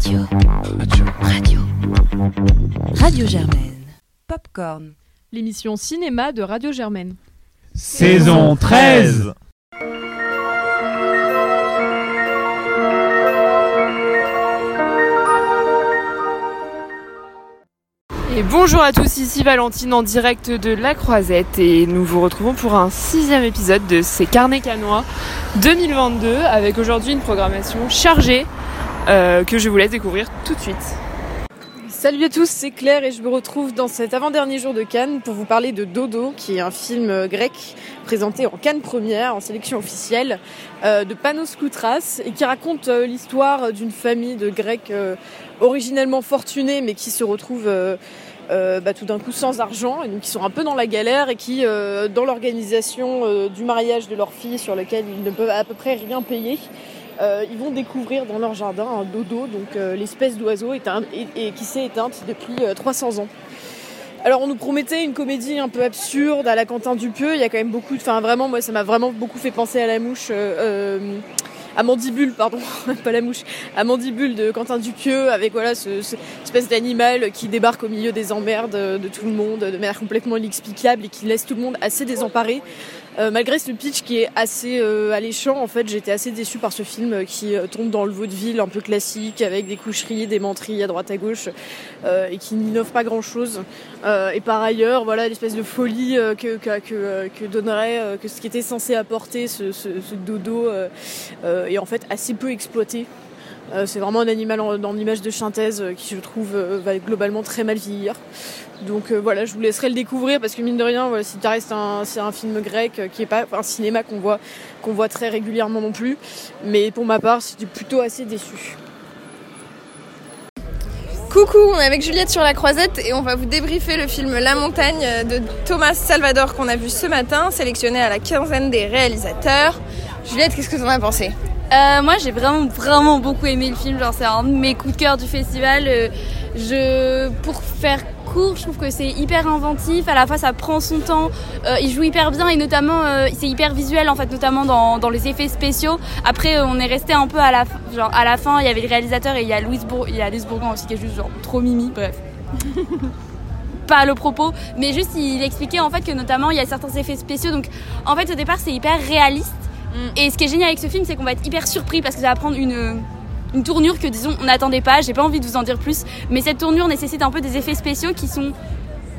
Radio. Radio. Radio Germaine. Popcorn. L'émission cinéma de Radio Germaine. Saison 13 Et bonjour à tous, ici Valentine en direct de La Croisette et nous vous retrouvons pour un sixième épisode de ces carnets canois 2022 avec aujourd'hui une programmation chargée euh, que je vous laisse découvrir tout de suite. Salut à tous, c'est Claire et je me retrouve dans cet avant-dernier jour de Cannes pour vous parler de Dodo, qui est un film grec présenté en Cannes première, en sélection officielle, euh, de Panos Koutras, et qui raconte euh, l'histoire d'une famille de Grecs originellement fortunés, mais qui se retrouvent euh, bah, tout d'un coup sans argent, et donc qui sont un peu dans la galère, et qui, dans l'organisation du mariage de leur fille, sur lequel ils ne peuvent à peu près rien payer, euh, ils vont découvrir dans leur jardin un dodo, donc euh, l'espèce d'oiseau qui s'est éteinte depuis euh, 300 ans. Alors on nous promettait une comédie un peu absurde à la Quentin Dupieux. Il y a quand même beaucoup, enfin vraiment moi ça m'a vraiment beaucoup fait penser à la mouche, euh, euh, à Mandibule pardon, pas la mouche, à Mandibule de Quentin Dupieux avec voilà ce espèce d'animal qui débarque au milieu des emmerdes de tout le monde de manière complètement inexplicable et qui laisse tout le monde assez désemparé. Euh, malgré ce pitch qui est assez euh, alléchant, en fait, j'étais assez déçue par ce film euh, qui tombe dans le vaudeville un peu classique avec des coucheries, des menteries à droite à gauche et qui n'innove pas grand-chose. Et par ailleurs, voilà l'espèce de folie que, donnerait, que ce qui était censé apporter ce, ce, ce dodo est en fait assez peu exploité. Euh, c'est vraiment un animal en, dans l'image de synthèse euh, qui, je trouve, euh, va globalement très mal vieillir. Donc voilà, je vous laisserai le découvrir parce que mine de rien, voilà, c'est un, film grec qui est pas un cinéma qu'on voit, qu'on voit très régulièrement non plus. Mais pour ma part, j'étais plutôt assez déçue. Coucou, on est avec Juliette sur la croisette et on va vous débriefer le film La montagne de Thomas Salvador qu'on a vu ce matin, sélectionné à la quinzaine des réalisateurs. Juliette, qu'est-ce que t'en as pensé? Euh, moi j'ai vraiment vraiment beaucoup aimé le film, genre c'est un de mes coups de cœur du festival. Euh, je pour faire court, je trouve que c'est hyper inventif, à la fois ça prend son temps, euh, il joue hyper bien et notamment c'est hyper visuel en fait, notamment dans, dans les effets spéciaux. Après on est resté un peu à la genre à la fin, il y avait le réalisateur et il y a Louis Bour il y a Bourgoin aussi qui est juste genre trop mimi, bref. pas le propos, mais juste il expliquait en fait que notamment il y a certains effets spéciaux. Donc en fait au départ c'est hyper réaliste. Et ce qui est génial avec ce film c'est qu'on va être hyper surpris parce que ça va prendre une une tournure que disons on n'attendait pas. J'ai pas envie de vous en dire plus, mais cette tournure nécessite un peu des effets spéciaux qui sont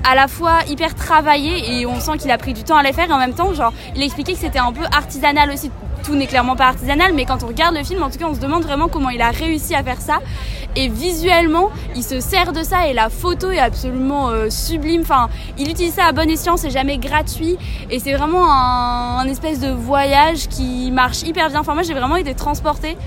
à la fois hyper travaillés et on sent qu'il a pris du temps à les faire. Et en même temps genre il expliquait que c'était un peu artisanal aussi tout n'est clairement pas artisanal mais quand on regarde le film en tout cas on se demande vraiment comment il a réussi à faire ça. Et visuellement il se sert de ça et la photo est absolument euh, sublime. Enfin il utilise ça à bon escient c'est jamais gratuit. Et c'est vraiment un, espèce de voyage qui marche hyper bien. Enfin moi j'ai vraiment été transportée.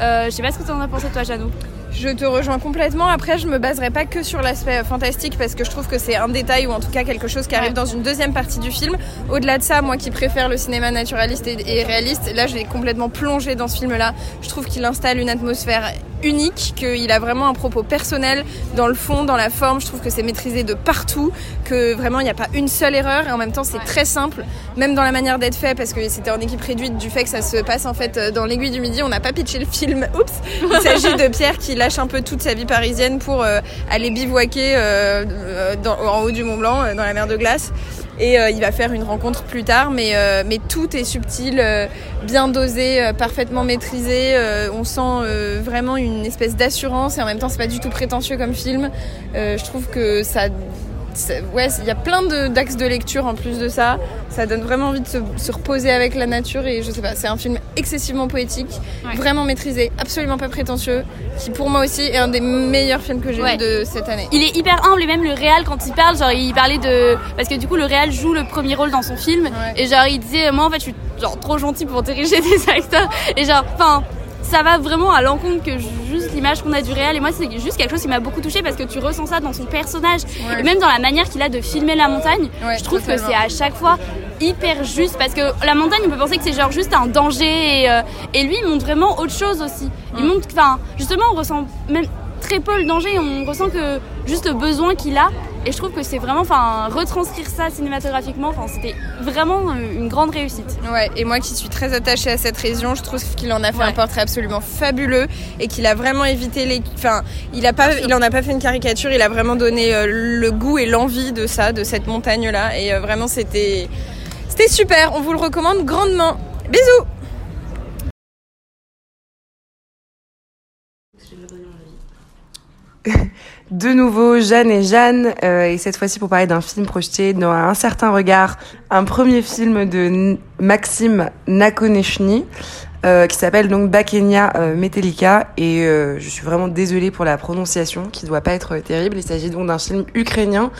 Euh, je sais pas ce que tu en as pensé toi Jeannot Je te rejoins complètement. Après, je me baserai pas que sur l'aspect fantastique parce que je trouve que c'est un détail ou en tout cas quelque chose qui arrive dans une deuxième partie du film. Au-delà de ça, moi qui préfère le cinéma naturaliste et, et réaliste, là, je vais complètement plonger dans ce film-là. Je trouve qu'il installe une atmosphère unique, qu'il a vraiment un propos personnel dans le fond, dans la forme. Je trouve que c'est maîtrisé de partout, que vraiment il n'y a pas une seule erreur et en même temps c'est très simple, même dans la manière d'être fait parce que c'était en équipe réduite du fait que ça se passe en fait dans l'aiguille du midi. On n'a pas pitché le film. Oups. Il s'agit de Pierre qui lâche un peu toute sa vie parisienne pour euh, aller bivouaquer euh, euh, dans- en haut du Mont Blanc, dans la mer de glace. Et euh, il va faire une rencontre plus tard, mais, euh, mais tout est subtil, euh, bien dosé, parfaitement maîtrisé. on sent vraiment une espèce d'assurance et en même temps c'est pas du tout prétentieux comme film. Je trouve que ça- ouais, il y a plein de- d'axes de, lecture en plus de ça. Ça donne vraiment envie de se, se reposer avec la nature et je sais pas, c'est un film excessivement poétique, Ouais. vraiment maîtrisé, absolument pas prétentieux, qui pour moi aussi est un des meilleurs films que j'ai Ouais. vu de cette année. Il est hyper humble et même le réal quand il parle, genre il parlait de parce que du coup le réal joue le premier rôle dans son film Ouais. et genre il disait moi en fait je suis genre trop gentil pour diriger des acteurs et genre enfin ça va vraiment à l'encontre que juste l'image qu'on a du réal et moi c'est juste quelque chose qui m'a beaucoup touché parce que tu ressens ça dans son personnage. Ouais. et même dans la manière qu'il a de filmer la montagne Ouais, je trouve que c'est à chaque fois hyper juste. Parce que la montagne on peut penser que c'est genre juste un danger et, euh, et lui il montre vraiment autre chose aussi. Il montre enfin justement on ressent même très peu le danger. On ressent que juste le besoin qu'il a Et je trouve que c'est vraiment, enfin, retranscrire ça cinématographiquement, enfin, c'était vraiment une grande réussite. Ouais, et moi qui suis très attachée à cette région, je trouve qu'il en a fait un portrait absolument fabuleux et qu'il a vraiment évité les. Enfin, il, a pas, il en a pas fait une caricature, il a vraiment donné euh, le goût et l'envie de ça, de cette montagne-là. Et euh, vraiment, c'était. C'était super, on vous le recommande grandement. Bisous de nouveau Jeanne et Jeanne, euh, et cette fois-ci pour parler d'un film projeté dans un certain regard, un premier film de Maxime Nakonechny, euh, qui s'appelle donc Bakenia euh, Metellica, et je suis vraiment désolée pour la prononciation, qui doit pas être terrible. Il s'agit donc d'un film ukrainien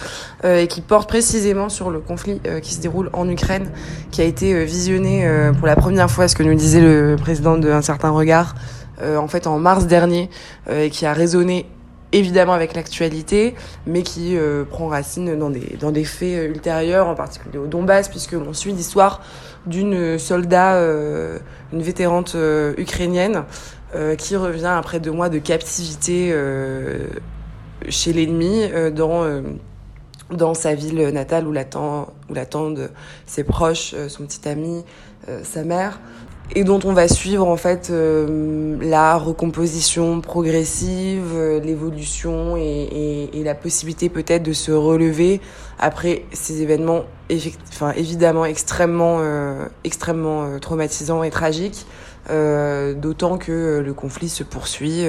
et qui porte précisément sur le conflit qui se déroule en Ukraine, qui a été visionné pour la première fois, ce que nous disait le président d'un certain regard, en fait en mars dernier, et qui a résonné évidemment avec l'actualité, mais qui euh, prend racine dans des, dans des faits euh, ultérieurs, en particulier au Donbass, puisque l'on suit l'histoire d'une soldat, euh, une vétérante ukrainienne, qui revient après deux mois de captivité chez l'ennemi dans, dans sa ville natale où l'attendent ses proches, son petit ami, sa mère et dont on va suivre en fait euh, la recomposition progressive, euh, l'évolution et, et, la possibilité peut-être de se relever après ces événements enfin, évidemment extrêmement, euh, extrêmement traumatisants et tragiques, d'autant que le conflit se poursuit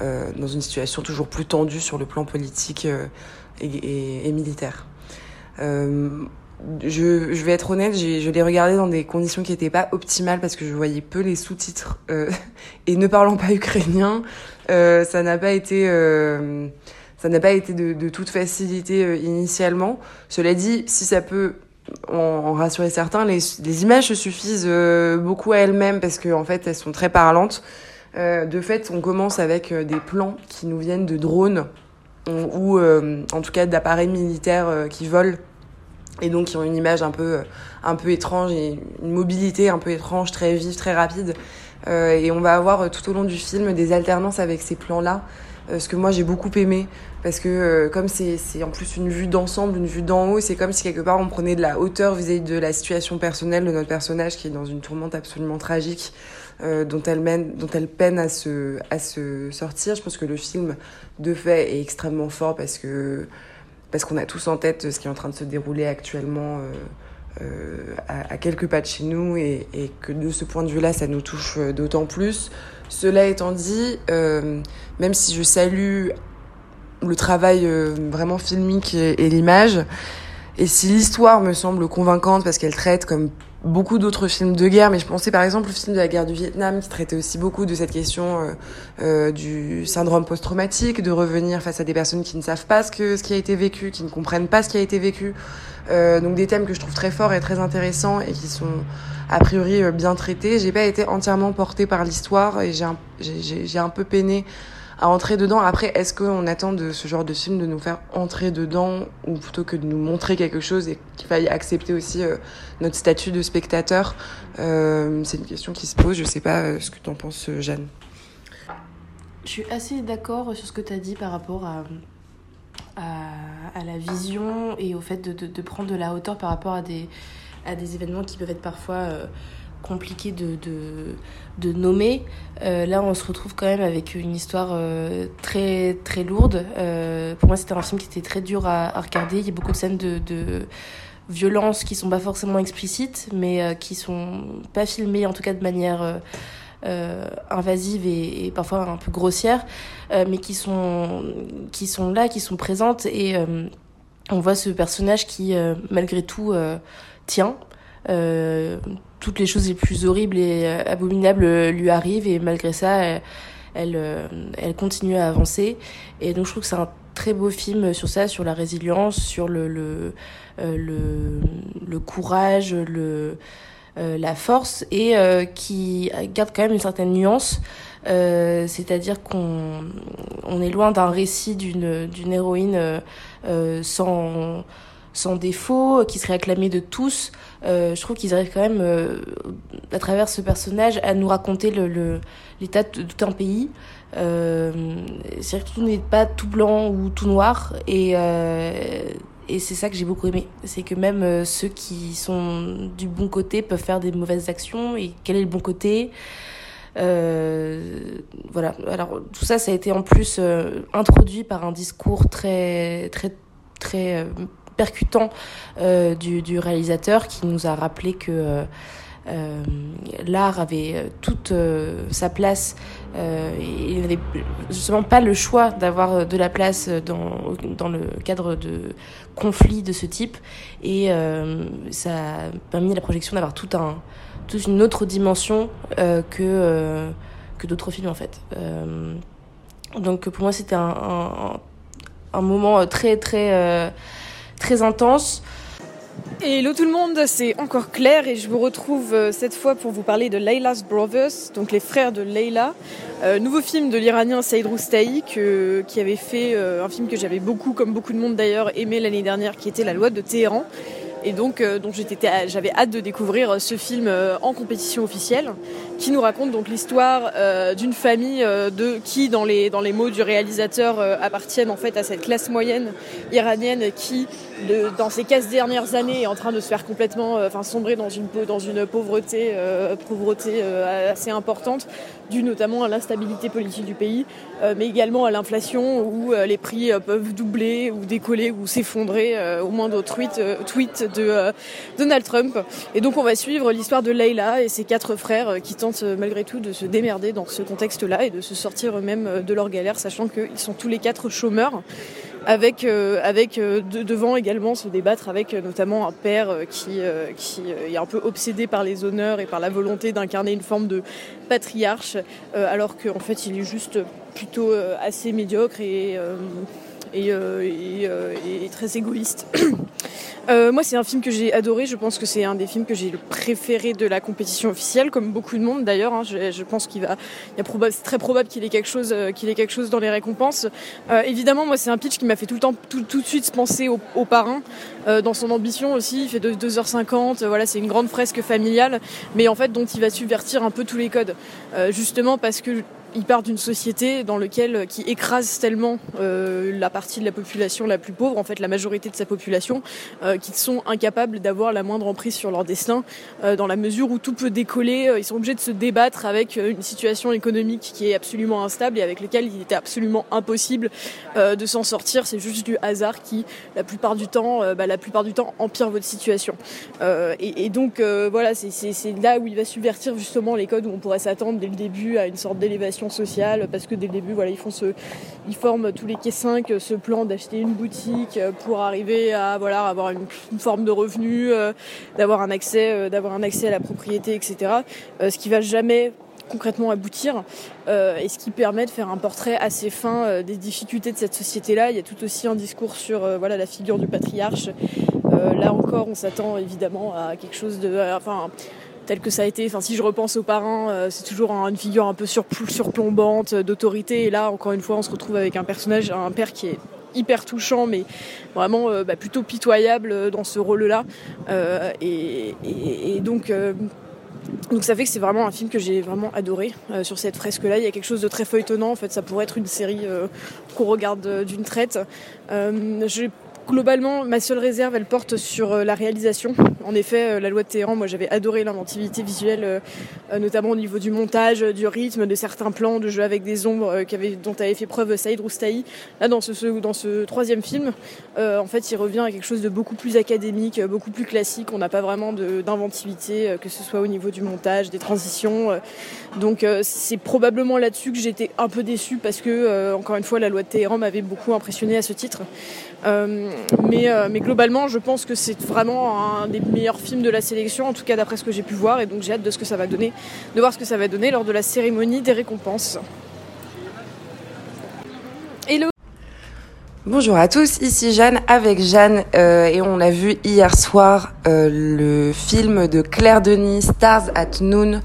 dans une situation toujours plus tendue sur le plan politique et, et militaire je, vais être honnête, je l'ai regardé dans des conditions qui n'étaient pas optimales parce que je voyais peu les sous-titres euh, et ne parlant pas ukrainien, euh, ça n'a pas été euh, ça n'a pas été de, toute facilité initialement. Cela dit, si ça peut en, rassurer certains, les, images se suffisent beaucoup à elles-mêmes parce qu'en en fait elles sont très parlantes. de fait, on commence avec des plans qui nous viennent de drones ou en tout cas d'appareils militaires qui volent et donc qui ont une image un peu, un peu étrange et une mobilité un peu étrange, très vive, très rapide. Euh, et on va avoir euh, tout au long du film des alternances avec ces plans-là, euh, ce que moi j'ai beaucoup aimé, parce que euh, comme c'est en plus une vue d'ensemble, une vue d'en haut, c'est comme si quelque part on prenait de la hauteur vis-à-vis de la situation personnelle de notre personnage qui est dans une tourmente absolument tragique. Euh, dont, elle mène, dont elle peine à se, à se sortir. Je pense que le film, de fait, est extrêmement fort parce que parce qu'on a tous en tête ce qui est en train de se dérouler actuellement euh, euh, à, quelques pas de chez nous et, que de ce point de vue-là, ça nous touche euh, d'autant plus. Cela étant dit, euh, même si je salue le travail euh, vraiment filmique et l'image, et si l'histoire me semble convaincante parce qu'elle traite comme beaucoup d'autres films de guerre, mais je pensais par exemple au film de la guerre du Vietnam qui traitait aussi beaucoup de cette question euh, euh, du syndrome post-traumatique, de revenir face à des personnes qui ne savent pas ce, que, qui a été vécu, qui ne comprennent pas ce qui a été vécu. Euh, donc des thèmes que je trouve très forts et très intéressants et qui sont a priori bien traités. J'ai pas été entièrement portée par l'histoire et j'ai j'ai un peu peiné à entrer dedans. Après, est-ce qu'on attend de ce genre de film de nous faire entrer dedans ou plutôt que de nous montrer quelque chose et qu'il faille accepter aussi euh, notre statut de spectateur euh, C'est une question qui se pose. Je sais pas euh, ce que tu en penses, Jeanne. Je suis assez d'accord sur ce que tu as dit par rapport à, à, la vision et au fait de, de, prendre de la hauteur par rapport à des, à des événements qui peuvent être parfois compliqués de, de, de nommer. Euh, là, on se retrouve quand même avec une histoire euh, très très lourde. Euh, pour moi, c'était un film qui était très dur à, à, regarder. Il y a beaucoup de scènes de, de violence qui sont pas forcément explicites, mais qui sont pas filmées, en tout cas de manière euh, invasive et, et, parfois un peu grossière, mais qui sont qui sont là, qui sont présentes et on voit ce personnage qui, malgré tout, tient. Euh, toutes les choses les plus horribles et euh, abominables euh, lui arrivent et malgré ça, elle, elle, euh, elle continue à avancer. Et donc je trouve que c'est un très beau film sur ça, sur la résilience, sur le, le, le, le courage, le, la force et qui garde quand même une certaine nuance. Euh, c'est-à-dire qu'on on est loin d'un récit d'une d'une héroïne euh, sans sans défaut, qui serait acclamé de tous. je trouve qu'ils arrivent quand même, à travers ce personnage, à nous raconter le l'état de, tout un pays. C'est-à-dire que tout n'est pas tout blanc ou tout noir. Et, et c'est ça que j'ai beaucoup aimé. C'est que même ceux qui sont du bon côté peuvent faire des mauvaises actions. Et quel est le bon côté? Euh, voilà. Alors tout ça, ça a été en plus euh, introduit par un discours très très très euh, percutant du, du, réalisateur qui nous a rappelé que l'art avait toute sa place. il n'avait justement pas le choix d'avoir de la place dans, dans le cadre de conflits de ce type. Et ça a permis la projection d'avoir tout un, toute une autre dimension euh, que, euh, que d'autres films en fait. Euh, donc pour moi c'était un, moment très très très intense. Hello tout le monde, c'est encore Claire et je vous retrouve cette fois pour vous parler de Layla's Brothers, donc les frères de Layla. Euh, nouveau film de l'Iranien Saïd Roustahi qui avait fait un film que j'avais beaucoup, comme beaucoup de monde d'ailleurs, aimé l'année dernière, qui était La Loi de Téhéran. Et donc, euh, donc j'avais hâte de découvrir euh, ce film euh, en compétition officielle, qui nous raconte donc l'histoire d'une famille de qui, dans les dans les mots du réalisateur, appartiennent en fait à cette classe moyenne iranienne qui, dans ces 15 dernières années, est en train de se faire complètement, enfin sombrer dans une dans une pauvreté pauvreté assez importante, due notamment à l'instabilité politique du pays, mais également à l'inflation où les prix peuvent doubler ou décoller ou s'effondrer au moindre tweet tweet de euh, Donald Trump. Et donc on va suivre l'histoire de Leila et ses quatre frères euh, qui tentent euh, malgré tout de se démerder dans ce contexte-là et de se sortir eux-mêmes de leur galère, sachant qu'ils sont tous les quatre chômeurs avec avec devant également se débattre avec notamment un père qui qui est un peu obsédé par les honneurs et par la volonté d'incarner une forme de patriarche alors qu'en fait il est juste plutôt assez médiocre et et, et très égoïste. Euh, moi, c'est un film que j'ai adoré. Je pense que c'est un des films que j'ai le préféré de la compétition officielle, comme beaucoup de monde d'ailleurs. Hein. Je, pense qu'il va, c'est très probable qu'il ait quelque chose, euh, qu'il ait quelque chose dans les récompenses. Euh, évidemment, moi, c'est un pitch qui m'a fait tout le temps, tout, de suite penser au, parrain, dans son ambition aussi. Il fait 2h50. Voilà, c'est une grande fresque familiale, mais en fait, dont il va subvertir un peu tous les codes, justement parce que il part d'une société dans laquelle qui écrase tellement euh, la partie de la population la plus pauvre, en fait la majorité de sa population, euh, qu'ils sont incapables d'avoir la moindre emprise sur leur destin, euh, dans la mesure où tout peut décoller. Euh, ils sont obligés de se débattre avec euh, une situation économique qui est absolument instable et avec laquelle il était absolument impossible de s'en sortir. C'est juste du hasard qui, la plupart du temps, bah, la plupart du temps, empire votre situation. Et, et, donc voilà, c'est là où il va subvertir justement les codes où on pourrait s'attendre dès le début à une sorte d'élévation sociale parce que dès le début voilà ils font ils forment tous les quais 5 ce plan d'acheter une boutique pour arriver à voilà avoir une, forme de revenu euh, d'avoir un accès euh, à la propriété etc euh, ce qui va jamais concrètement aboutir et ce qui permet de faire un portrait assez fin des difficultés de cette société là il y a tout aussi un discours sur voilà la figure du patriarche. Là encore on s'attend évidemment à quelque chose de enfin tel que ça a été. Enfin, si je repense aux parrains, euh, c'est toujours une figure un peu surplombante euh, d'autorité. Et là, encore une fois, on se retrouve avec un personnage, un père qui est hyper touchant, mais vraiment euh, bah, plutôt pitoyable dans ce rôle-là. et, donc. donc ça fait que c'est vraiment un film que j'ai vraiment adoré sur cette fresque-là. Il y a quelque chose de très feuilletonnant. En fait, ça pourrait être une série qu'on regarde d'une traite. Globalement, ma seule réserve, elle porte sur euh, la réalisation. En effet, euh, la loi de Téhéran, moi j'avais adoré l'inventivité visuelle, euh, notamment au niveau du montage, du rythme, de certains plans, de jeu avec des ombres dont avait fait preuve Saïd Roustahi. Là, dans ce, troisième film, en fait, il revient à quelque chose de beaucoup plus académique, beaucoup plus classique. On n'a pas vraiment d'inventivité, que ce soit au niveau du montage, des transitions. Donc c'est probablement là-dessus que j'étais un peu déçue parce que, encore une fois, la loi de Téhéran m'avait beaucoup impressionné à ce titre. Mais, euh, mais, globalement, je pense que c'est vraiment un des meilleurs films de la sélection, en tout cas d'après ce que j'ai pu voir, et donc j'ai hâte de ce que ça va donner, de voir ce que ça va donner lors de la cérémonie des récompenses. Hello. Bonjour à tous, ici Jeanne avec Jeanne euh, et on a vu hier soir le film de Claire Denis, Stars at Noon,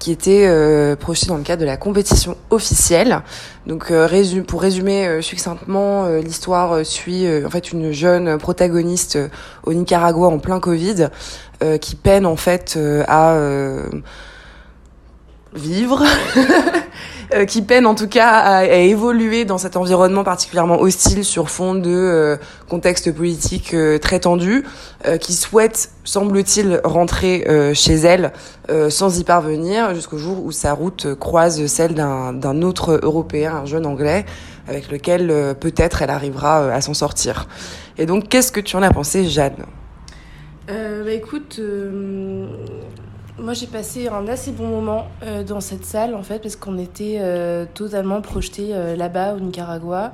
qui était euh, projeté dans le cadre de la compétition officielle. Donc euh, pour résumer euh, succinctement, l'histoire suit en fait une jeune protagoniste au Nicaragua en plein Covid qui peine en fait à vivre Euh, qui peine en tout cas à, évoluer dans cet environnement particulièrement hostile sur fond de euh, contexte politique euh, très tendu, qui souhaite, semble-t-il, rentrer chez elle sans y parvenir jusqu'au jour où sa route croise celle d'un autre Européen, un jeune Anglais, avec lequel peut-être elle arrivera à s'en sortir. Et donc, qu'est-ce que tu en as pensé, Jeanne? Bah écoute, moi, j'ai passé un assez bon moment euh, dans cette salle, en fait, parce qu'on était euh, totalement projetés euh, là-bas, au Nicaragua.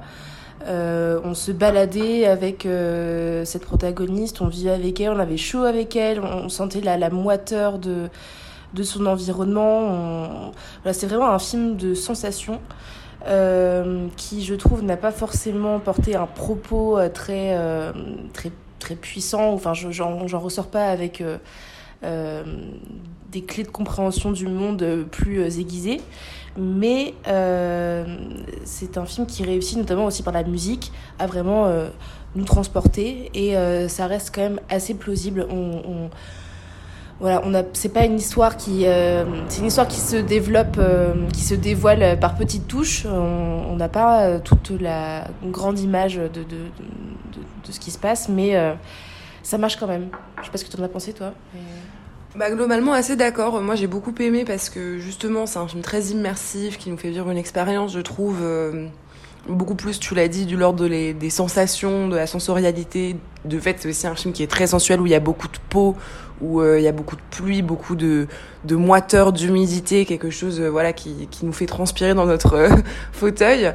on se baladait avec cette protagoniste, on vivait avec elle, on avait chaud avec elle, on, sentait la, moiteur de, de son environnement. Voilà, c'est vraiment un film de sensation. qui je trouve n'a pas forcément porté un propos très très très puissant enfin j'en ressors pas avec des clés de compréhension du monde plus euh, aiguisées. Mais euh, c'est un film qui réussit notamment aussi par la musique à vraiment nous transporter et ça reste quand même assez plausible. On, voilà, on c'est pas une histoire qui, c'est une histoire qui se développe, qui se dévoile par petites touches. On n'a pas toute la grande image de, de, de, de, ce qui se passe, mais ça marche quand même. Je sais pas ce que tu en as pensé, toi. Bah, globalement assez d'accord. Moi j'ai beaucoup aimé parce que justement c'est un film très immersif qui nous fait vivre une expérience, je trouve, euh, beaucoup plus, tu l'as dit, du l'ordre des sensations, de la sensorialité. De fait, c'est aussi un film qui est très sensuel où il y a beaucoup de peau, où euh, il y a beaucoup de pluie, beaucoup de, de moiteur, d'humidité, quelque chose euh, voilà qui, qui nous fait transpirer dans notre euh, fauteuil.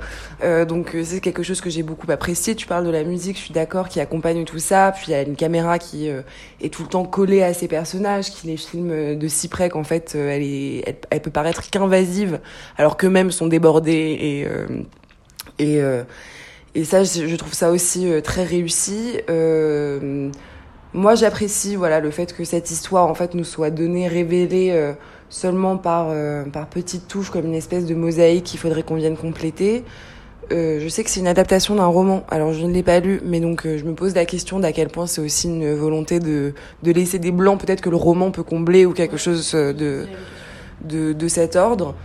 donc c'est quelque chose que j'ai beaucoup apprécié. Tu parles de la musique, je suis d'accord, qui accompagne tout ça. Puis il y a une caméra qui est tout le temps collée à ces personnages, qui les filme de si près qu'en fait elle, est, elle, elle peut paraître qu'invasive, alors qu'eux-mêmes sont débordés et et, euh, et ça, je trouve ça aussi euh, très réussi. Euh, moi, j'apprécie voilà le fait que cette histoire en fait nous soit donnée, révélée seulement par par petites touches, comme une espèce de mosaïque qu'il faudrait qu'on vienne compléter. je sais que c'est une adaptation d'un roman, alors je ne l'ai pas lu, mais donc je me pose la question d'à quel point c'est aussi une volonté de, de laisser des blancs, peut-être que le roman peut combler ou quelque chose de, de, de cet ordre.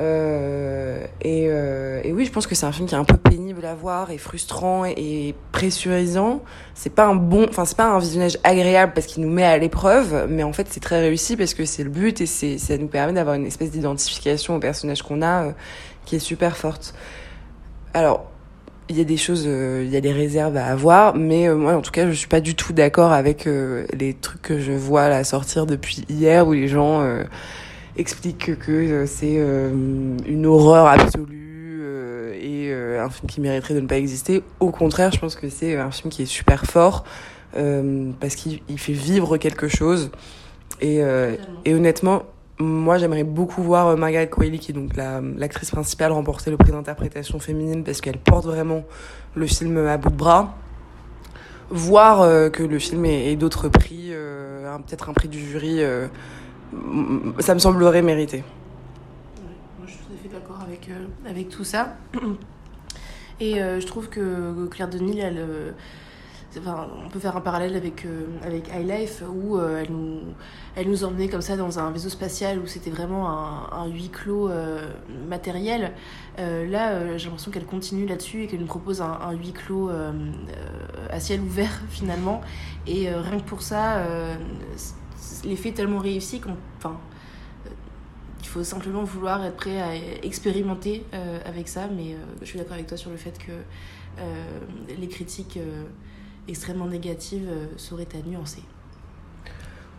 Euh, et, euh, et, oui, je pense que c'est un film qui est un peu pénible à voir et frustrant et, pressurisant. C'est pas un bon, enfin c'est pas un visionnage agréable parce qu'il nous met à l'épreuve, mais en fait c'est très réussi parce que c'est le but et ça nous permet d'avoir une espèce d'identification au personnage qu'on a euh, qui est super forte. Alors il y a des choses, il y a des réserves à avoir, mais moi en tout cas je suis pas du tout d'accord avec les trucs que je vois là sortir depuis hier où les gens explique que euh, c'est euh, une horreur absolue euh, et un film qui mériterait de ne pas exister. Au contraire, je pense que c'est un film qui est super fort parce qu'il fait vivre quelque chose. Et, et honnêtement, moi j'aimerais beaucoup voir Margaret Qualley, qui est donc l'actrice principale, remporter le prix d'interprétation féminine parce qu'elle porte vraiment le film à bout de bras. Voir que le film ait, d'autres prix, peut-être un prix du jury ça me semblerait mérité. moi, je suis tout à fait d'accord avec, euh, avec tout ça. Et euh, je trouve que Claire Denis, elle, euh, enfin, on peut faire un parallèle avec, avec High Life où elle, nous, elle nous emmenait comme ça dans un vaisseau spatial où c'était vraiment un, huis clos matériel. là, j'ai l'impression qu'elle continue là-dessus et qu'elle nous propose un huis clos à ciel ouvert finalement. Et rien que pour ça, l'effet tellement réussi qu'on. Euh, il faut simplement vouloir être prêt à expérimenter euh, avec ça, mais euh, je suis d'accord avec toi sur le fait que les critiques extrêmement négatives seraient à nuancer.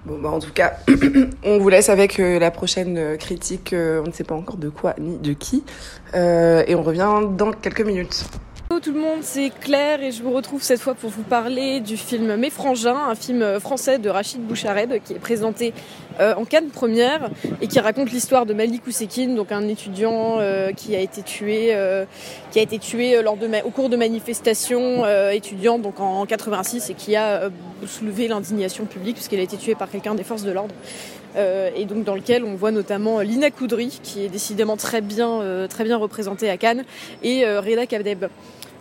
Bon, bah en tout cas, on vous laisse avec la prochaine critique, on ne sait pas encore de quoi ni de qui, et on revient dans quelques minutes. Tout le monde, c'est Claire et je vous retrouve cette fois pour vous parler du film Mes Frangins, un film français de Rachid Bouchareb qui est présenté euh, en Cannes première et qui raconte l'histoire de Malik Ousekine, donc un étudiant euh, qui a été tué, euh, qui a été tué lors de au cours de manifestations étudiantes donc en, 86 et qui a soulevé l'indignation publique puisqu'il a été tué par quelqu'un des forces de l'ordre. et donc dans lequel on voit notamment Lina Koudry, qui est décidément très bien, très bien représentée à Cannes, et Reda Kabdeb.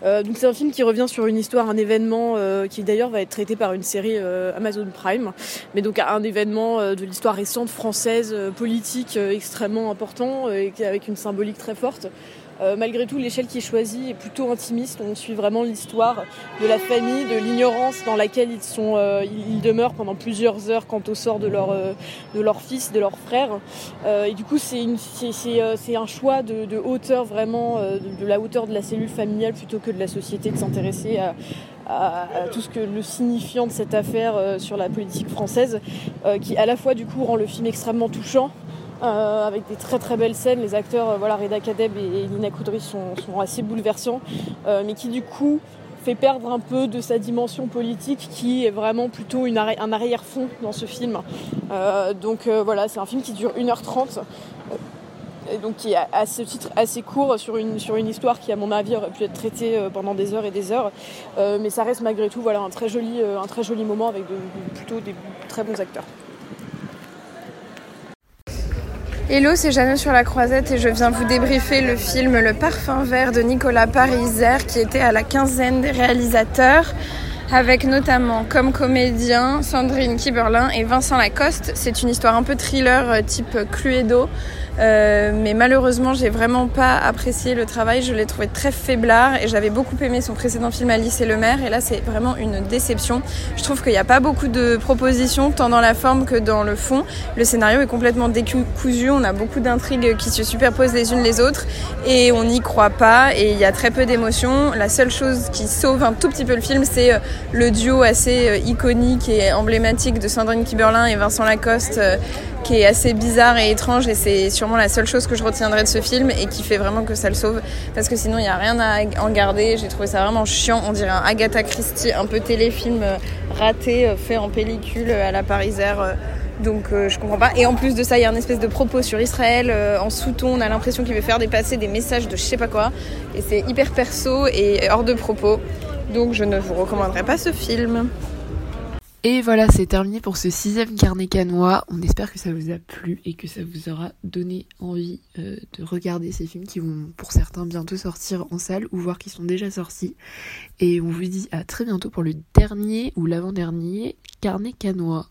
Euh, donc c'est un film qui revient sur une histoire, un événement euh, qui d'ailleurs va être traité par une série euh, Amazon Prime, mais donc un événement de l'histoire récente française politique extrêmement important et avec une symbolique très forte. Euh, malgré tout, l'échelle qui est choisie est plutôt intimiste. On suit vraiment l'histoire de la famille, de l'ignorance dans laquelle ils, sont, euh, ils demeurent pendant plusieurs heures quant au sort de leur, euh, de leur fils, de leur frère. et du coup, c'est un choix de, de hauteur vraiment, de, la hauteur de la cellule familiale plutôt que de la société de s'intéresser à, à, tout ce que le signifiant de cette affaire sur la politique française, qui à la fois du coup rend le film extrêmement touchant, euh, avec des très très belles scènes. Les acteurs, euh, voilà, Reda Kadeb et, Lina Koudry sont, assez bouleversants, euh, mais qui du coup fait perdre un peu de sa dimension politique qui est vraiment plutôt un arrière-fond dans ce film. donc voilà, c'est un film qui dure 1h30 et donc qui est à ce titre assez court sur une, sur une histoire qui à mon avis aurait pu être traitée pendant des heures et des heures. mais ça reste malgré tout voilà, un, très joli, un très joli moment avec plutôt des très bons acteurs. Hello, c'est Jeannot sur la croisette et je viens vous débriefer le film Le parfum vert de Nicolas Pariser qui était à la quinzaine des réalisateurs avec notamment comme comédien Sandrine Kiberlin et Vincent Lacoste. C'est une histoire un peu thriller euh, type Cluedo euh, mais malheureusement, j'ai vraiment pas apprécié le travail. Je l'ai trouvé très faiblard et j'avais beaucoup aimé son précédent film Alice et le maire. Et là, c'est vraiment une déception. Je trouve qu'il n'y a pas beaucoup de propositions, tant dans la forme que dans le fond. Le scénario est complètement décousu. On a beaucoup d'intrigues qui se superposent les unes les autres et on n'y croit pas. Et il y a très peu d'émotions. La seule chose qui sauve un tout petit peu le film, c'est euh, le duo assez euh, iconique et emblématique de Sandrine Kiberlin et Vincent Lacoste qui est assez bizarre et étrange et c'est sûrement la seule chose que je retiendrai de ce film et qui fait vraiment que ça le sauve parce que sinon il n'y a rien à en garder. J'ai trouvé ça vraiment chiant. On dirait un Agatha Christie, un peu téléfilm euh, raté, euh, fait en pellicule euh, à la parisaire. Donc je comprends pas. Et en plus de ça, il y a une espèce de propos sur Israël en sous-ton. On a l'impression qu'il veut faire dépasser des messages de je sais pas quoi. Et c'est hyper perso et hors de propos. Donc je ne vous recommanderais pas ce film. Et voilà, c'est terminé pour ce sixième carnet canois. On espère que ça vous a plu et que ça vous aura donné envie euh, de regarder ces films qui vont pour certains bientôt sortir en salle ou voir qui sont déjà sortis. Et on vous dit à très bientôt pour le dernier ou l'avant-dernier carnet canois.